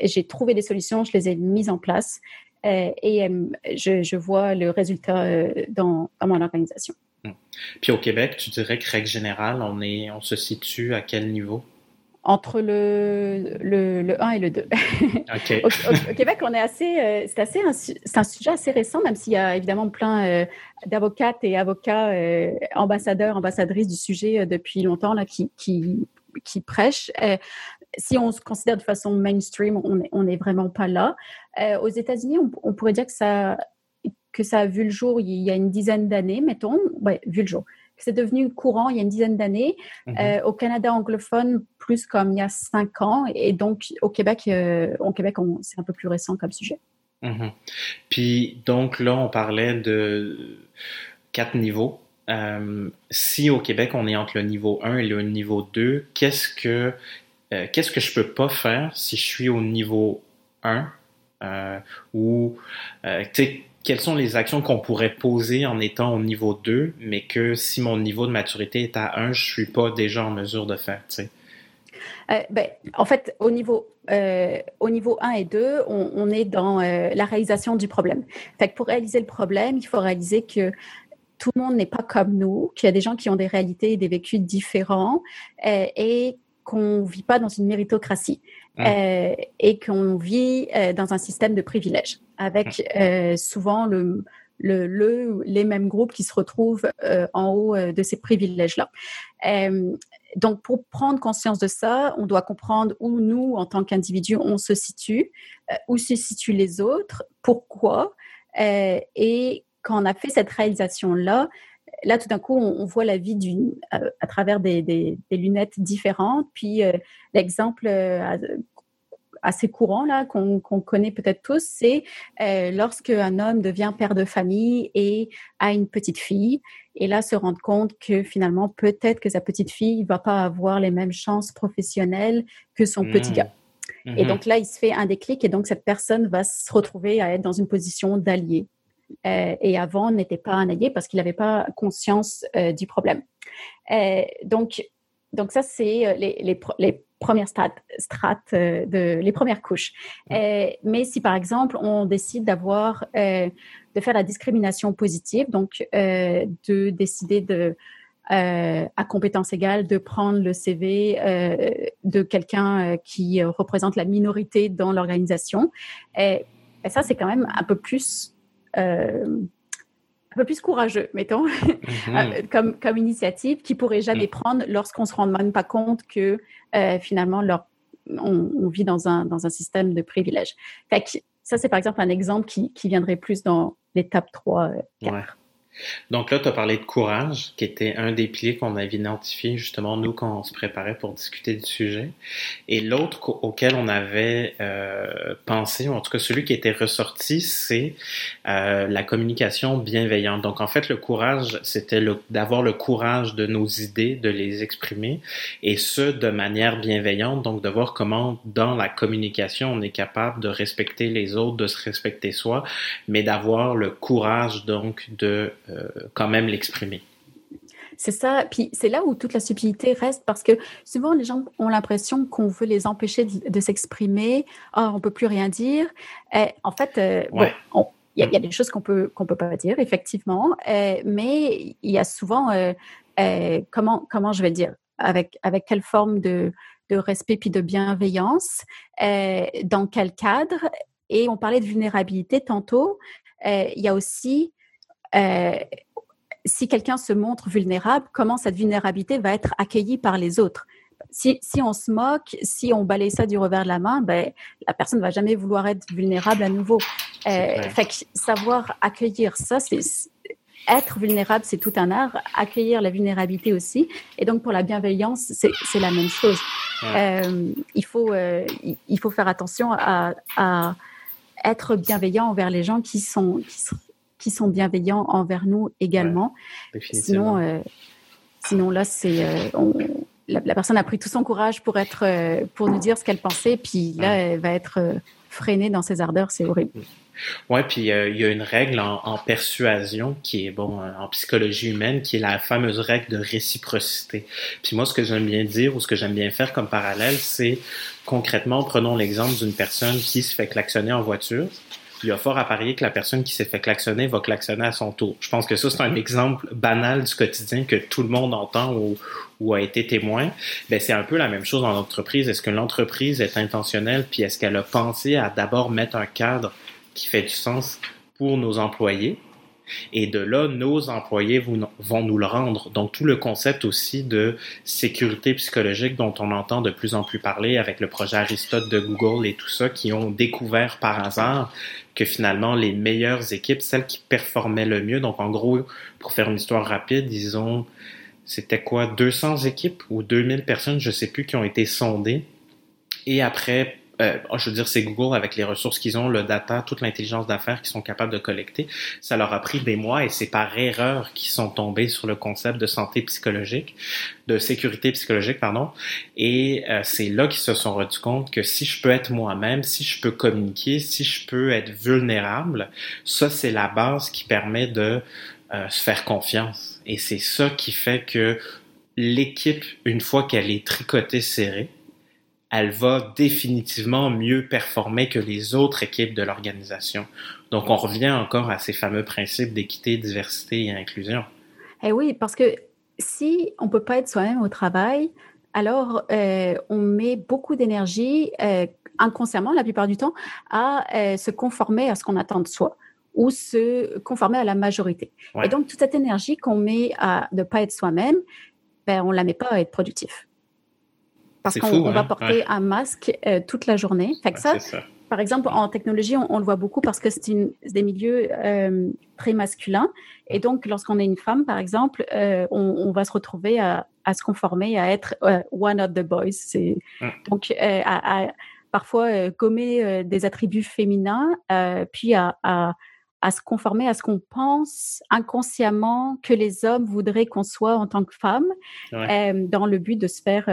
j'ai trouvé des solutions, je les ai mises en place, euh, et je, vois le résultat dans, dans mon organisation. Mmh. Puis au Québec, tu dirais que règle générale, on se situe à quel niveau? Entre le, le, le 1 et le 2. (laughs) au, Québec, on est assez, euh, c'est assez, c'est un sujet assez récent, même s'il y a évidemment plein euh, d'avocates et avocats, euh, ambassadeurs, ambassadrices du sujet depuis longtemps là, qui, qui, qui prêchent. si on se considère de façon mainstream, on n'est vraiment pas là. aux États-Unis, on, on, pourrait dire que ça, que ça a vu le jour il y a une dizaine d'années, mettons, ouais, vu le jour c'est devenu courant il y a une dizaine d'années. Mhm. Euh, au Canada anglophone, plus comme il y a cinq ans. Et donc, au Québec, euh, au Québec c'est un peu plus récent comme sujet. Mhm. Puis, donc là, on parlait de quatre niveaux. Euh, si au Québec, on est entre le niveau 1 et le niveau 2, qu'est-ce que, qu'est-ce que je peux pas faire si je suis au niveau 1 ou, tu sais, quelles sont les actions qu'on pourrait poser en étant au niveau 2, mais que si mon niveau de maturité est à 1, je suis pas déjà en mesure de faire, tu sais? Euh, ben, en fait, au niveau, euh, au niveau 1 et 2, on, on est dans euh, la réalisation du problème. Fait que pour réaliser le problème, il faut réaliser que tout le monde n'est pas comme nous, qu'il y a des gens qui ont des réalités et des vécus différents et qu'on ne vit pas dans une méritocratie. Et qu'on vit dans un système de privilèges, avec mmh. euh, souvent le, le, le, les mêmes groupes qui se retrouvent en haut de ces privilèges-là. donc, pour prendre conscience de ça, on doit comprendre où nous, en tant qu'individus, on se situe, où se situent les autres, pourquoi, et quand on a fait cette réalisation-là, là, tout d'un coup, on, voit la vie d'une, euh, à, travers des, des, des, lunettes différentes. Puis euh, l'exemple euh, assez courant là qu'on connaît peut-être tous, c'est lorsque un homme devient père de famille et a une petite fille, et là se rendre compte que finalement peut-être que sa petite fille va pas avoir les mêmes chances professionnelles que son petit mmh. gars. Et mmh. donc là, il se fait un déclic et donc cette personne va se retrouver à être dans une position d'allié. Euh, et avant n'était pas un allié parce qu'il n'avait pas conscience euh, du problème. Euh, donc, donc ça, c'est les, les, les, premières strates, strates de, les premières couches. mais si par exemple on décide d'avoir, de faire la discrimination positive, donc de décider de à compétence égale de prendre le CV de quelqu'un qui représente la minorité dans l'organisation. Et, et ça, c'est quand même un peu plus euh, un peu plus courageux, mettons, (laughs) mhm. euh, comme, comme initiative, qui pourrait jamais mhm. prendre lorsqu'on se rend même pas compte que euh, finalement leur, on, vit dans un, dans un système de privilèges. Fait que ça, c'est par exemple un exemple qui, qui viendrait plus dans l'étape 3, 4. Donc là, tu as parlé de courage, qui était un des piliers qu'on avait identifié justement, nous, quand on se préparait pour discuter du sujet. Et l'autre auquel on avait euh, pensé, ou en tout cas celui qui était ressorti, c'est euh, la communication bienveillante. Donc en fait, le courage, c'était d'avoir le courage de nos idées, de les exprimer, et ce, de manière bienveillante, donc de voir comment dans la communication, on est capable de respecter les autres, de se respecter soi, mais d'avoir le courage donc de quand même l'exprimer. C'est ça. Puis c'est là où toute la subtilité reste parce que souvent les gens ont l'impression qu'on veut les empêcher de, s'exprimer. Oh, on peut plus rien dire. Et en fait, euh, il y, a des choses qu'on peut qu'on peut pas dire effectivement, euh, mais il y a souvent comment comment je vais dire? Avec avec quelle forme de de respect puis de bienveillance, dans quel cadre? Et on parlait de vulnérabilité tantôt. il y a aussi euh, si quelqu'un se montre vulnérable, comment cette vulnérabilité va être accueillie par les autres? Si, si, on se moque, si on balaye ça du revers de la main, ben, la personne ne va jamais vouloir être vulnérable à nouveau. Euh, fait que savoir accueillir ça, c'est être vulnérable, c'est tout un art. Accueillir la vulnérabilité aussi. Et donc pour la bienveillance, c'est la même chose. Euh, il faut euh, il faut faire attention à, à, être bienveillant envers les gens qui sont qui sont qui sont bienveillants envers nous également. sinon, euh, sinon là, c'est euh, la, personne a pris tout son courage pour être, euh, pour nous dire ce qu'elle pensait, puis là, elle va être freinée dans ses ardeurs. C'est horrible. Ouais, puis il y a une règle en, persuasion qui est bon en psychologie humaine, qui est la fameuse règle de réciprocité. Puis moi, ce que j'aime bien dire ou ce que j'aime bien faire comme parallèle, c'est concrètement, prenons l'exemple d'une personne qui se fait klaxonner en voiture il y a fort à parier que la personne qui s'est fait klaxonner va klaxonner à son tour. Je pense que ça, c'est un exemple banal du quotidien que tout le monde entend ou, a été témoin. Ben, c'est un peu la même chose dans l'entreprise. Est-ce que l'entreprise est intentionnelle, puis est-ce qu'elle a pensé à d'abord mettre un cadre qui fait du sens pour nos employés, et de là, nos employés vont nous le rendre. Donc, tout le concept aussi de sécurité psychologique dont on entend de plus en plus parler avec le projet Aristote de Google et tout ça, qui ont découvert par hasard que finalement, les meilleures équipes, celles qui performaient le mieux, donc en gros, pour faire une histoire rapide, ils ont, c'était quoi, 200 équipes ou 2000 personnes, je sais plus, qui ont été sondées. Et après euh, oh, je veux dire, c'est Google avec les ressources qu'ils ont, le data, toute l'intelligence d'affaires qu'ils sont capables de collecter. Ça leur a pris des mois et c'est par erreur qu'ils sont tombés sur le concept de santé psychologique, de sécurité psychologique, pardon. Et euh, c'est là qu'ils se sont rendus compte que si je peux être moi-même, si je peux communiquer, si je peux être vulnérable, ça c'est la base qui permet de euh, se faire confiance. Et c'est ça qui fait que l'équipe, une fois qu'elle est tricotée serrée, elle va définitivement mieux performer que les autres équipes de l'organisation. Donc, on revient encore à ces fameux principes d'équité, diversité et inclusion. Eh oui, parce que si on peut pas être soi-même au travail, alors euh, on met beaucoup d'énergie, euh, inconsciemment la plupart du temps, à euh, se conformer à ce qu'on attend de soi ou se conformer à la majorité. Et donc, toute cette énergie qu'on met à ne pas être soi-même, ben, on la met pas à être productif parce qu'on va hein. porter un masque euh, toute la journée. Fait que ça, par exemple, en technologie, on, le voit beaucoup parce que c'est des milieux euh, très masculins. Et donc, lorsqu'on est une femme, par exemple, euh, on, va se retrouver à, se conformer à être one of the boys. C'est donc à, parfois gommer des attributs féminins, puis à, à se conformer à ce qu'on pense inconsciemment que les hommes voudraient qu'on soit en tant que femme, dans le but de se faire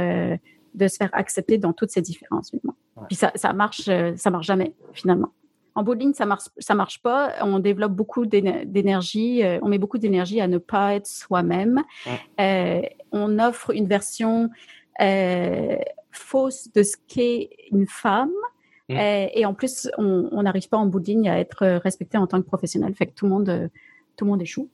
de se faire accepter dans toutes ces différences. Puis ça, ça marche, euh, ça marche jamais finalement. En bout de ligne, ça marche, ça marche pas. On développe beaucoup d'énergie, euh, on met beaucoup d'énergie à ne pas être soi-même. Euh, on offre une version fausse de ce qu'est une femme. et en plus, on n'arrive pas en bout de ligne à être respecté en tant que professionnel. Fait que tout le monde, tout le monde échoue.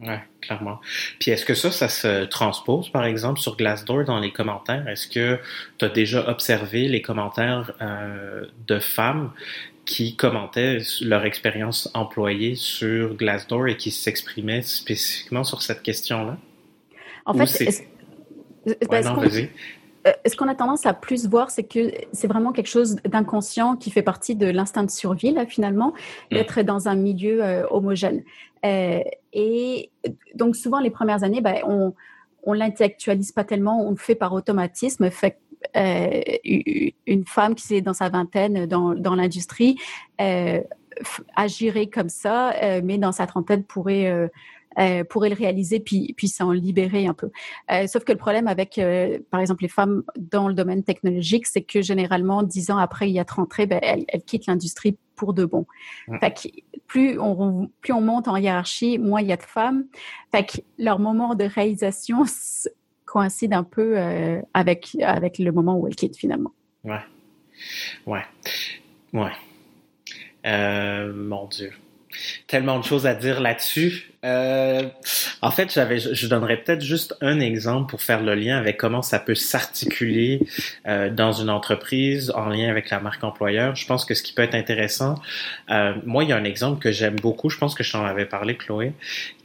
Oui, clairement. Puis est-ce que ça, ça se transpose, par exemple, sur Glassdoor dans les commentaires? Est-ce que tu as déjà observé les commentaires euh, de femmes qui commentaient leur expérience employée sur Glassdoor et qui s'exprimaient spécifiquement sur cette question-là? En fait, ouais, non, vas-y. Ce qu'on a tendance à plus voir, c'est que c'est vraiment quelque chose d'inconscient qui fait partie de l'instinct de survie, là, finalement, mmh. d'être dans un milieu homogène. et donc, souvent, les premières années, ben, on on l'intellectualise pas tellement, on le fait par automatisme. Fait euh, une femme qui est dans sa vingtaine dans, dans l'industrie euh, agirait comme ça, euh, mais dans sa trentaine pourrait euh, pourrait le réaliser puis, puis s'en libérer un peu. Euh, sauf que le problème avec, euh, par exemple, les femmes dans le domaine technologique, c'est que généralement, dix ans après y être rentrées, ben, elles, elles quittent l'industrie pour de bon. Fait que plus on, plus on monte en hiérarchie, moins il y a de femmes. Fait que leur moment de réalisation (laughs) coïncide un peu euh, avec, avec le moment où elles quittent finalement. Ouais. Ouais. Ouais. Euh, mon Dieu tellement de choses à dire là-dessus. Euh, en fait, j'avais, je donnerais peut-être juste un exemple pour faire le lien avec comment ça peut s'articuler euh, dans une entreprise en lien avec la marque employeur. Je pense que ce qui peut être intéressant, euh, moi, il y a un exemple que j'aime beaucoup. Je pense que je t'en avais parlé, Chloé,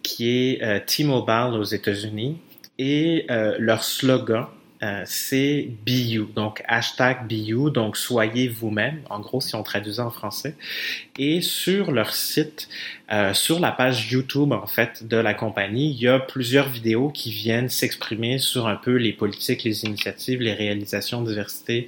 qui est T-Mobile aux États-Unis et leur slogan euh, c'est Be donc hashtag Be donc soyez vous-même, en gros si on traduisait en français. Et sur leur site, euh, sur la page YouTube en fait de la compagnie, il y a plusieurs vidéos qui viennent s'exprimer sur un peu les politiques, les initiatives, les réalisations diversité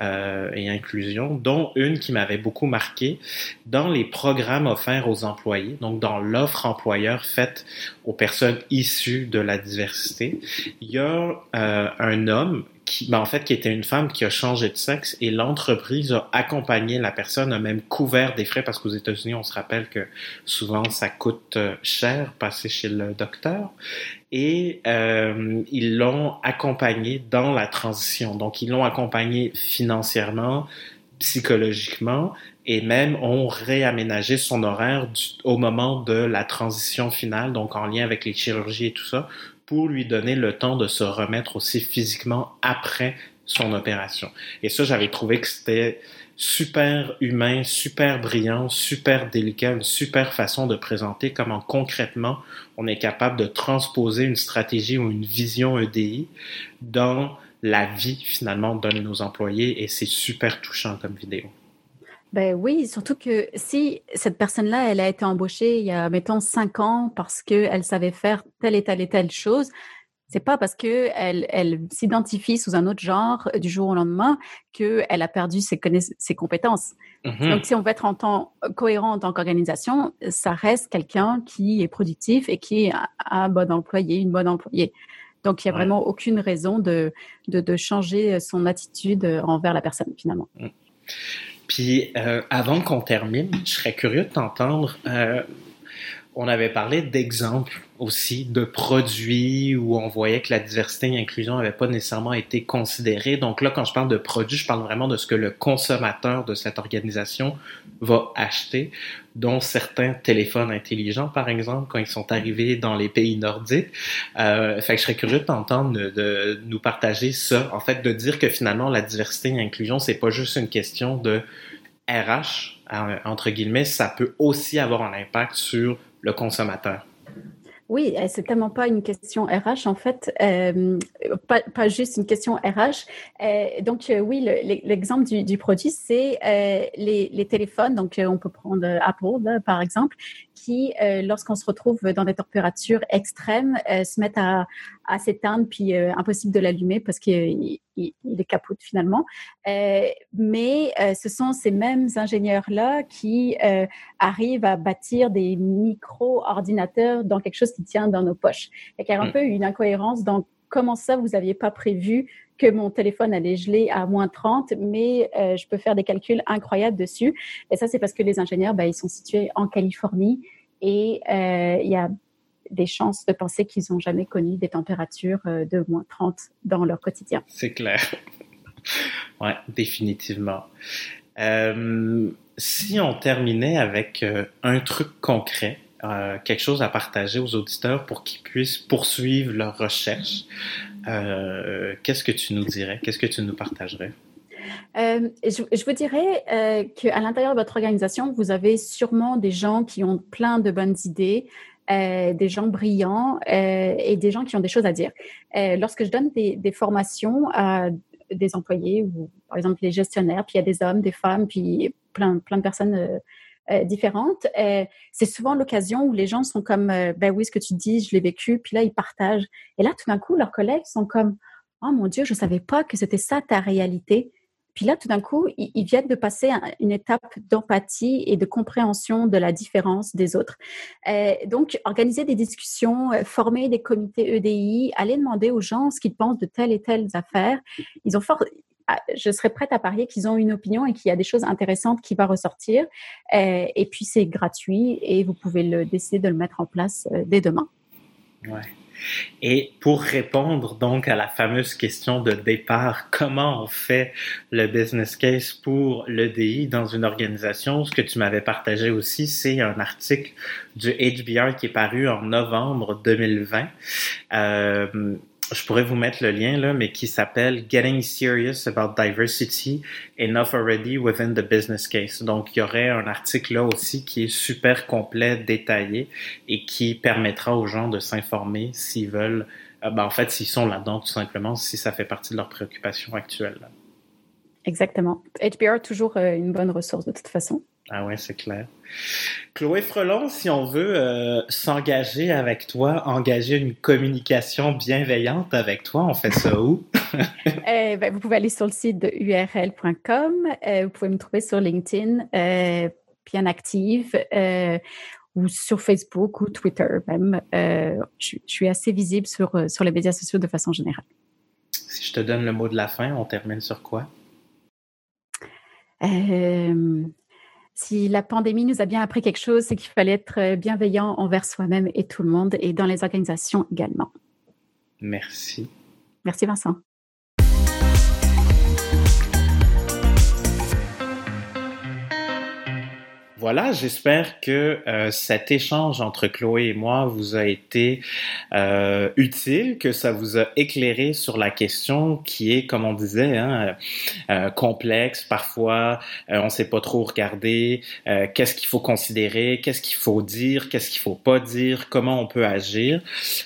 euh, et inclusion, dont une qui m'avait beaucoup marqué dans les programmes offerts aux employés, donc dans l'offre employeur faite aux personnes issues de la diversité. Il y a euh, un homme ben en fait, qui était une femme qui a changé de sexe et l'entreprise a accompagné la personne, a même couvert des frais parce qu'aux États-Unis, on se rappelle que souvent ça coûte euh, cher passer chez le docteur et euh, ils l'ont accompagné dans la transition. Donc, ils l'ont accompagné financièrement, psychologiquement et même ont réaménagé son horaire au moment de la transition finale, donc en lien avec les chirurgies et tout ça, pour lui donner le temps de se remettre aussi physiquement après son opération. Et ça, j'avais trouvé que c'était super humain, super brillant, super délicat, une super façon de présenter comment concrètement on est capable de transposer une stratégie ou une vision EDI dans la vie finalement de nos employés et c'est super touchant comme vidéo. Ben oui, surtout que si cette personne-là, elle a été embauchée il y a, mettons, cinq ans parce qu'elle savait faire telle et telle et telle chose, c'est pas parce que elle, elle s'identifie sous un autre genre du jour au lendemain qu'elle a perdu ses, ses compétences. Mm-hmm. Donc, si on veut être en temps cohérent en tant qu'organisation, ça reste quelqu'un qui est productif et qui est un bon employé, une bonne employée. Donc, il n'y a vraiment aucune raison de, de, de, changer son attitude envers la personne, finalement. Mm. Puis euh, avant qu'on termine, je serais curieux de t'entendre. Euh, on avait parlé d'exemples aussi de produits où on voyait que la diversité et l'inclusion n'avaient pas nécessairement été considérées. Donc là, quand je parle de produits, je parle vraiment de ce que le consommateur de cette organisation va acheter, dont certains téléphones intelligents, par exemple, quand ils sont arrivés dans les pays nordiques. Euh, fait que je serais curieux de t'entendre de, de, nous partager ça, en fait, de dire que finalement la diversité et l'inclusion, c'est pas juste une question de RH, entre guillemets, ça peut aussi avoir un impact sur le consommateur? Oui, euh, c'est tellement pas une question RH en fait, euh, pas, pas, juste une question RH. Euh, donc oui, l'exemple du, du, produit, c'est les, les, téléphones. Donc on peut prendre Apple par exemple, qui, euh, lorsqu'on se retrouve dans des températures extrêmes, euh, se mettent à, à s'éteindre, puis euh, impossible de l'allumer parce qu'il il, est capote finalement. mais ce sont ces mêmes ingénieurs-là qui arrivent à bâtir des micro-ordinateurs dans quelque chose qui tient dans nos poches. Il y a un mm. peu une incohérence dans comment ça, vous n'aviez pas prévu que mon téléphone allait geler à moins 30, mais euh, je peux faire des calculs incroyables dessus. Et ça, c'est parce que les ingénieurs, ben, ils sont situés en Californie et euh, il y a des chances de penser qu'ils n'ont jamais connu des températures euh, de moins 30 dans leur quotidien. C'est clair. (laughs) ouais, définitivement. si on terminait avec un truc concret, euh, quelque chose à partager aux auditeurs pour qu'ils puissent poursuivre leur recherche, euh, qu'est-ce que tu nous dirais? Qu'est-ce que tu nous partagerais? Euh, je, vous dirais qu'à l'intérieur de votre organisation, vous avez sûrement des gens qui ont plein de bonnes idées, des gens brillants et des gens qui ont des choses à dire. lorsque je donne des, des formations à des employés ou par exemple les gestionnaires, puis il y a des hommes, des femmes, puis plein, plein de personnes euh, différentes. c'est souvent l'occasion où les gens sont comme, ben oui, ce que tu dis, je l'ai vécu, puis là, ils partagent. Et là, tout d'un coup, leurs collègues sont comme, oh mon Dieu, je ne savais pas que c'était ça ta réalité. Puis là, tout d'un coup, ils, viennent de passer une étape d'empathie et de compréhension de la différence des autres. Euh, donc, organiser des discussions, euh, former des comités EDI, aller demander aux gens ce qu'ils pensent de telle et telle affaire. Ils ont fort, ah, je serais prête à parier qu'ils ont une opinion et qu'il y a des choses intéressantes qui vont ressortir. Euh, et puis, c'est gratuit et vous pouvez décider de le mettre en place dès demain. Ouais. Et pour répondre donc à la fameuse question de départ, comment on fait le business case pour l'EDI dans une organisation, ce que tu m'avais partagé aussi, c'est un article du HBR qui est paru en novembre 2020. Euh, je pourrais vous mettre le lien là, mais qui s'appelle Getting Serious About Diversity Enough Already Within the Business Case. Donc, il y aurait un article là aussi qui est super complet, détaillé et qui permettra aux gens de s'informer s'ils veulent, euh, ben, en fait, s'ils sont là-dedans tout simplement, si ça fait partie de leurs préoccupations actuelles. Exactement. HBR, toujours euh, une bonne ressource de toute façon. Ah ouais, c'est clair. Chloé Frelon, si on veut euh, s'engager avec toi, engager une communication bienveillante avec toi, on fait ça où? (laughs) Eh ben, vous pouvez aller sur le site de url.com. Euh, vous pouvez me trouver sur LinkedIn, euh, bien active, ou sur Facebook ou Twitter même. Je, suis assez visible sur, sur les médias sociaux de façon générale. Si je te donne le mot de la fin, on termine sur quoi? Si la pandémie nous a bien appris quelque chose, c'est qu'il fallait être euh, bienveillant envers soi-même et tout le monde et dans les organisations également. Merci. Merci Vincent. Voilà, j'espère que euh, cet échange entre Chloé et moi vous a été euh, utile, que ça vous a éclairé sur la question qui est, comme on disait, hein, euh, complexe. Parfois, on ne sait pas trop regarder. qu'est-ce qu'il faut considérer, qu'est-ce qu'il faut dire, qu'est-ce qu'il faut pas dire, comment on peut agir.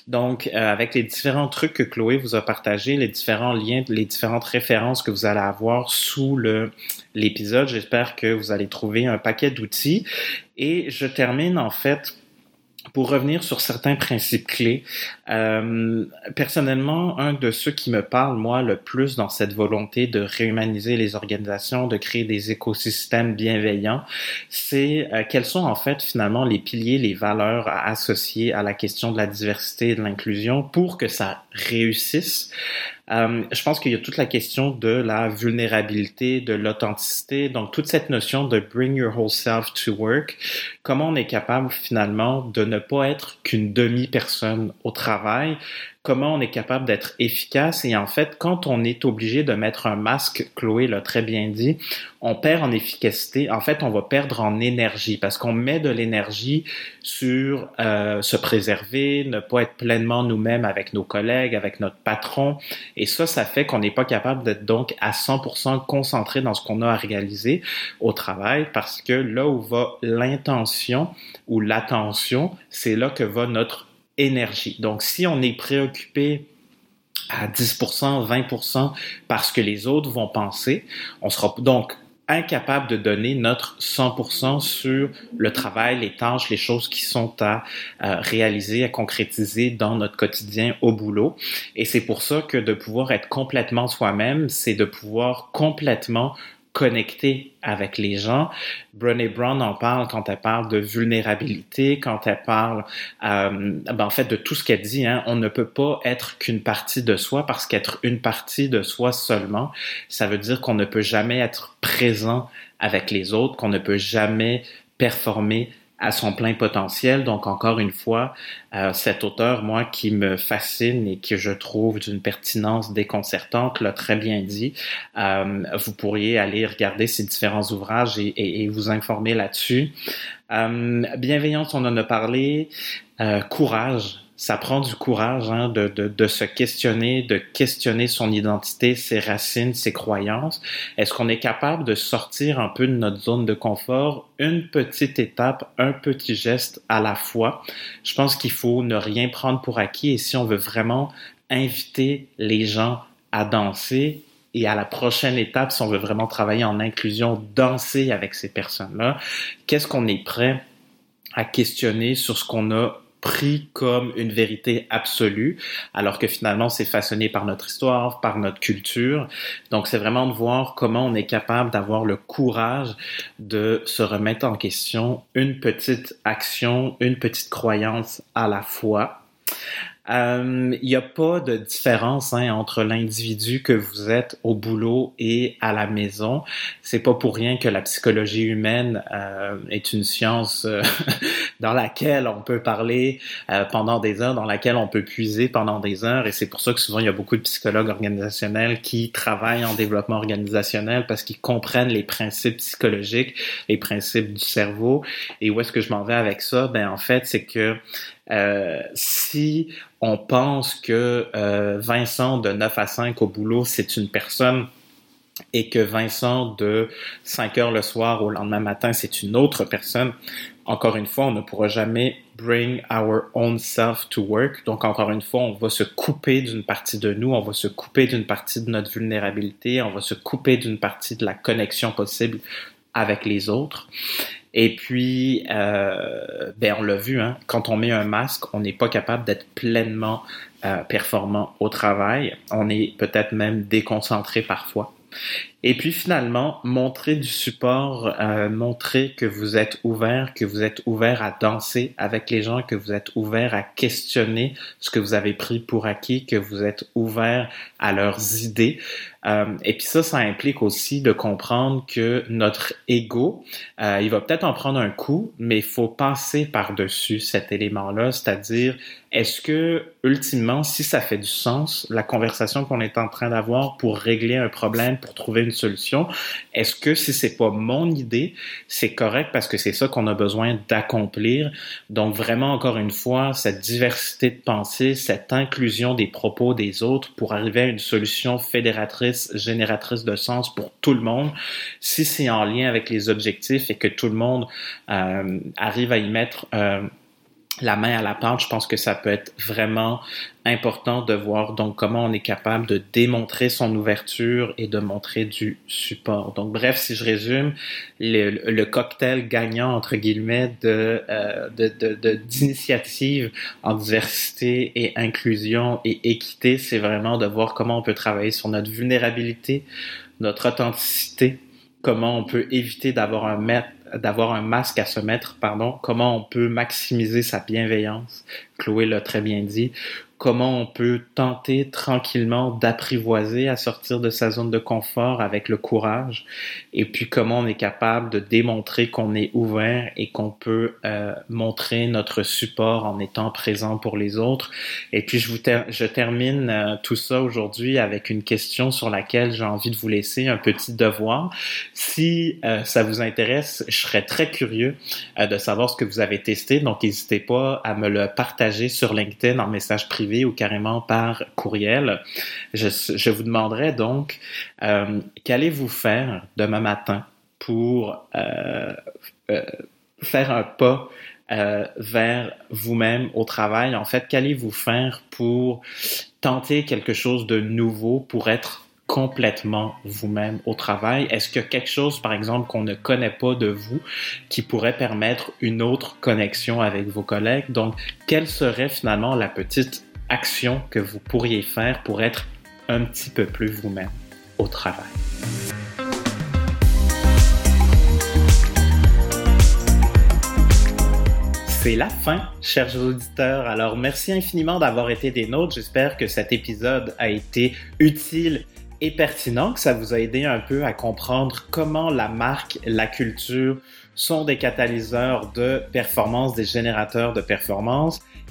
Donc, avec les différents trucs que Chloé vous a partagés, les différents liens, les différentes références que vous allez avoir sous le l'épisode. J'espère que vous allez trouver un paquet d'outils. Et je termine en fait pour revenir sur certains principes clés, euh, personnellement, un de ceux qui me parle, moi, le plus dans cette volonté de réhumaniser les organisations, de créer des écosystèmes bienveillants, c'est euh, quels sont en fait finalement les piliers, les valeurs à associer à la question de la diversité et de l'inclusion pour que ça réussisse. Euh, je pense qu'il y a toute la question de la vulnérabilité, de l'authenticité, donc toute cette notion de bring your whole self to work. Comment on est capable finalement de ne pas être qu'une demi-personne au travail, comment on est capable d'être efficace. Et en fait, quand on est obligé de mettre un masque, Chloé l'a très bien dit, on perd en efficacité. En fait, on va perdre en énergie parce qu'on met de l'énergie sur euh, se préserver, ne pas être pleinement nous-mêmes avec nos collègues, avec notre patron. Et ça, ça fait qu'on n'est pas capable d'être donc à 100% concentré dans ce qu'on a à réaliser au travail parce que là où va l'intention ou l'attention, c'est là que va notre énergie. Donc, si on est préoccupé à 10%, 20% parce que les autres vont penser, on sera donc incapable de donner notre 100% sur le travail, les tâches, les choses qui sont à réaliser, à concrétiser dans notre quotidien au boulot. Et c'est pour ça que de pouvoir être complètement soi-même, c'est de pouvoir complètement connecter avec les gens. Brené Brown en parle quand elle parle de vulnérabilité, quand elle parle euh, ben en fait de tout ce qu'elle dit. Hein. On ne peut pas être qu'une partie de soi parce qu'être une partie de soi seulement, ça veut dire qu'on ne peut jamais être présent avec les autres, qu'on ne peut jamais performer à son plein potentiel. Donc, encore une fois, euh, cet auteur, moi, qui me fascine et que je trouve d'une pertinence déconcertante, l'a très bien dit. Euh, vous pourriez aller regarder ses différents ouvrages et, vous informer là-dessus. Euh, bienveillance, on en a parlé. Courage, ça prend du courage hein, de, de, de, se questionner, de questionner son identité, ses racines, ses croyances. Est-ce qu'on est capable de sortir un peu de notre zone de confort, une petite étape, un petit geste à la fois? Je pense qu'il faut ne rien prendre pour acquis et si on veut vraiment inviter les gens à danser, et à la prochaine étape, si on veut vraiment travailler en inclusion, danser avec ces personnes-là, qu'est-ce qu'on est prêt à questionner sur ce qu'on a pris comme une vérité absolue, alors que finalement c'est façonné par notre histoire, par notre culture. Donc c'est vraiment de voir comment on est capable d'avoir le courage de se remettre en question une petite action, une petite croyance à la fois euh, il n'y a pas de différence hein, entre l'individu que vous êtes au boulot et à la maison. C'est pas pour rien que la psychologie humaine euh, est une science euh, (laughs) dans laquelle on peut parler pendant des heures, dans laquelle on peut puiser pendant des heures. Et c'est pour ça que souvent il y a beaucoup de psychologues organisationnels qui travaillent en développement organisationnel parce qu'ils comprennent les principes psychologiques, les principes du cerveau. Et où est-ce que je m'en vais avec ça? Ben en fait, c'est que euh, si on pense que euh, Vincent de 9 à 5 au boulot, c'est une personne et que Vincent de 5 heures le soir au lendemain matin, c'est une autre personne, encore une fois, on ne pourra jamais bring our own self to work. Donc, encore une fois, on va se couper d'une partie de nous, on va se couper d'une partie de notre vulnérabilité, on va se couper d'une partie de la connexion possible avec les autres. Et puis, euh, ben on l'a vu, hein, quand on met un masque, on n'est pas capable d'être pleinement euh, performant au travail. On est peut-être même déconcentré parfois. Et puis finalement, montrer du support, euh, montrer que vous êtes ouvert, que vous êtes ouvert à danser avec les gens, que vous êtes ouvert à questionner ce que vous avez pris pour acquis, que vous êtes ouvert à leurs idées. Euh, et puis ça, ça implique aussi de comprendre que notre ego, euh, il va peut-être en prendre un coup, mais il faut passer par-dessus cet élément-là, c'est-à-dire est-ce que, ultimement, si ça fait du sens, la conversation qu'on est en train d'avoir pour régler un problème, pour trouver une solution, est-ce que si c'est pas mon idée, c'est correct parce que c'est ça qu'on a besoin d'accomplir? Donc, vraiment, encore une fois, cette diversité de pensée, cette inclusion des propos des autres pour arriver à une solution fédératrice, génératrice de sens pour tout le monde, si c'est en lien avec les objectifs et que tout le monde euh, arrive à y mettre euh, la main à la pâte, je pense que ça peut être vraiment important de voir donc comment on est capable de démontrer son ouverture et de montrer du support. Donc bref, si je résume, le, cocktail gagnant entre guillemets de euh, d'initiative en diversité et inclusion et équité, c'est vraiment de voir comment on peut travailler sur notre vulnérabilité, notre authenticité, comment on peut éviter d'avoir un maître d'avoir un masque à se mettre, pardon, comment on peut maximiser sa bienveillance, Chloé l'a très bien dit, comment on peut tenter tranquillement d'apprivoiser à sortir de sa zone de confort avec le courage, et puis comment on est capable de démontrer qu'on est ouvert et qu'on peut euh, montrer notre support en étant présent pour les autres. Et puis je, termine euh, tout ça aujourd'hui avec une question sur laquelle j'ai envie de vous laisser un petit devoir. Si euh, ça vous intéresse, je serais très curieux de savoir ce que vous avez testé, donc n'hésitez pas à me le partager sur LinkedIn en message privé ou carrément par courriel. Je, vous demanderai donc, euh, qu'allez-vous faire demain matin pour euh, euh, faire un pas vers vous-même au travail? En fait, qu'allez-vous faire pour tenter quelque chose de nouveau, pour être complètement vous-même au travail? Est-ce a quelque chose, par exemple, qu'on ne connaît pas de vous qui pourrait permettre une autre connexion avec vos collègues? Donc, quelle serait finalement la petite action que vous pourriez faire pour être un petit peu plus vous-même au travail. C'est la fin, chers auditeurs. Alors, merci infiniment d'avoir été des nôtres. J'espère que cet épisode a été utile et pertinent, que ça vous a aidé un peu à comprendre comment la marque, la culture sont des catalyseurs de performance, des générateurs de performance